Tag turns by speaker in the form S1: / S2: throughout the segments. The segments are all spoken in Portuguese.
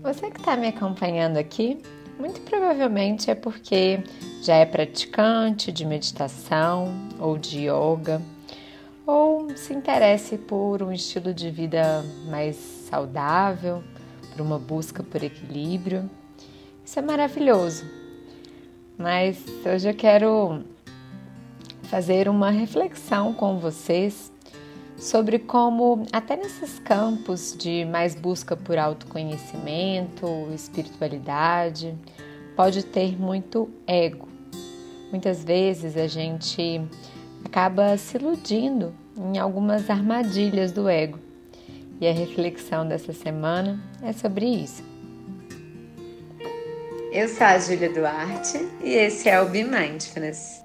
S1: Você que está me acompanhando aqui, muito provavelmente é porque já é praticante de meditação ou de yoga, ou se interesse por um estilo de vida mais saudável, por uma busca por equilíbrio. Isso é maravilhoso. Mas hoje eu quero fazer uma reflexão com vocês sobre como, até nesses campos de mais busca por autoconhecimento, espiritualidade, pode ter muito ego. Muitas vezes a gente acaba se iludindo em algumas armadilhas do ego. E a reflexão dessa semana é sobre isso. Eu sou a Júlia Duarte e esse é o Be Mindfulness.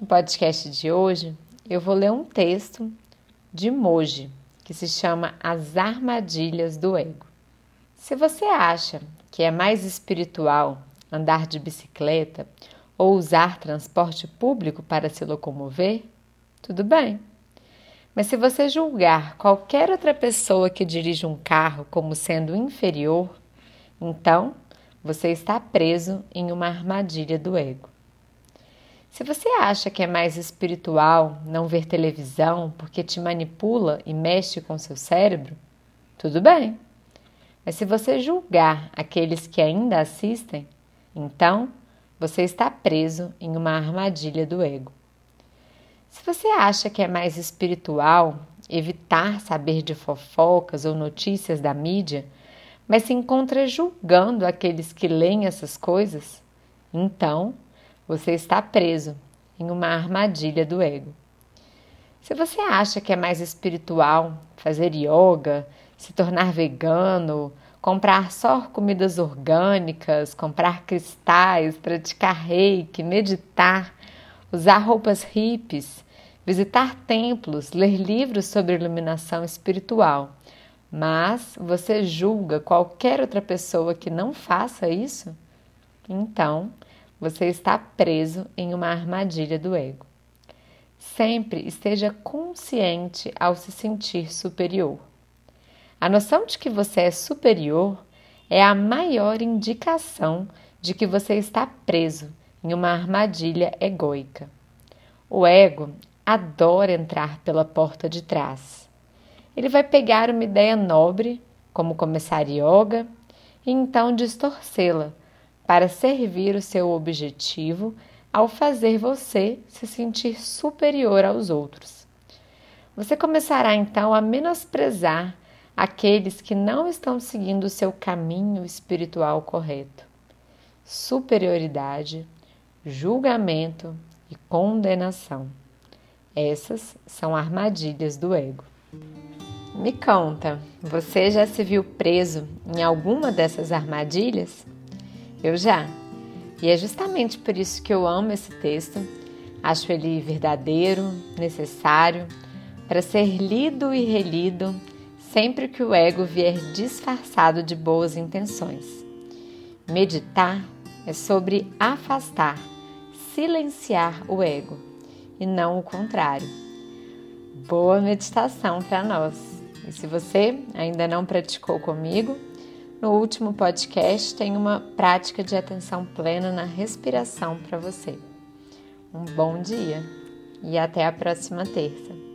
S1: No podcast de hoje, eu vou ler um texto de Moji, que se chama As Armadilhas do Ego. Se você acha que é mais espiritual andar de bicicleta ou usar transporte público para se locomover, tudo bem. Mas se você julgar qualquer outra pessoa que dirige um carro como sendo inferior, então você está preso em uma armadilha do ego. Se você acha que é mais espiritual não ver televisão porque te manipula e mexe com seu cérebro, tudo bem. Mas se você julgar aqueles que ainda assistem, então você está preso em uma armadilha do ego. Se você acha que é mais espiritual evitar saber de fofocas ou notícias da mídia, mas se encontra julgando aqueles que leem essas coisas, então você está preso em uma armadilha do ego. Se você acha que é mais espiritual fazer yoga, se tornar vegano, comprar só comidas orgânicas, comprar cristais, praticar reiki, meditar, usar roupas hippies, visitar templos, ler livros sobre iluminação espiritual, mas você julga qualquer outra pessoa que não faça isso, então você está preso em uma armadilha do ego. Sempre esteja consciente ao se sentir superior. A noção de que você é superior é a maior indicação de que você está preso em uma armadilha egóica. O ego adora entrar pela porta de trás. Ele vai pegar uma ideia nobre, como começar yoga, e então distorcê-la para servir o seu objetivo ao fazer você se sentir superior aos outros. Você começará então a menosprezar aqueles que não estão seguindo o seu caminho espiritual correto. Superioridade, julgamento e condenação. Essas são armadilhas do ego. Me conta, você já se viu preso em alguma dessas armadilhas? Eu já. E é justamente por isso que eu amo esse texto. Acho ele verdadeiro, necessário, para ser lido e relido sempre que o ego vier disfarçado de boas intenções. Meditar é sobre afastar, silenciar o ego e não o contrário. Boa meditação para nós! E se você ainda não praticou comigo, no último podcast tem uma prática de atenção plena na respiração para você. Um bom dia e até a próxima terça.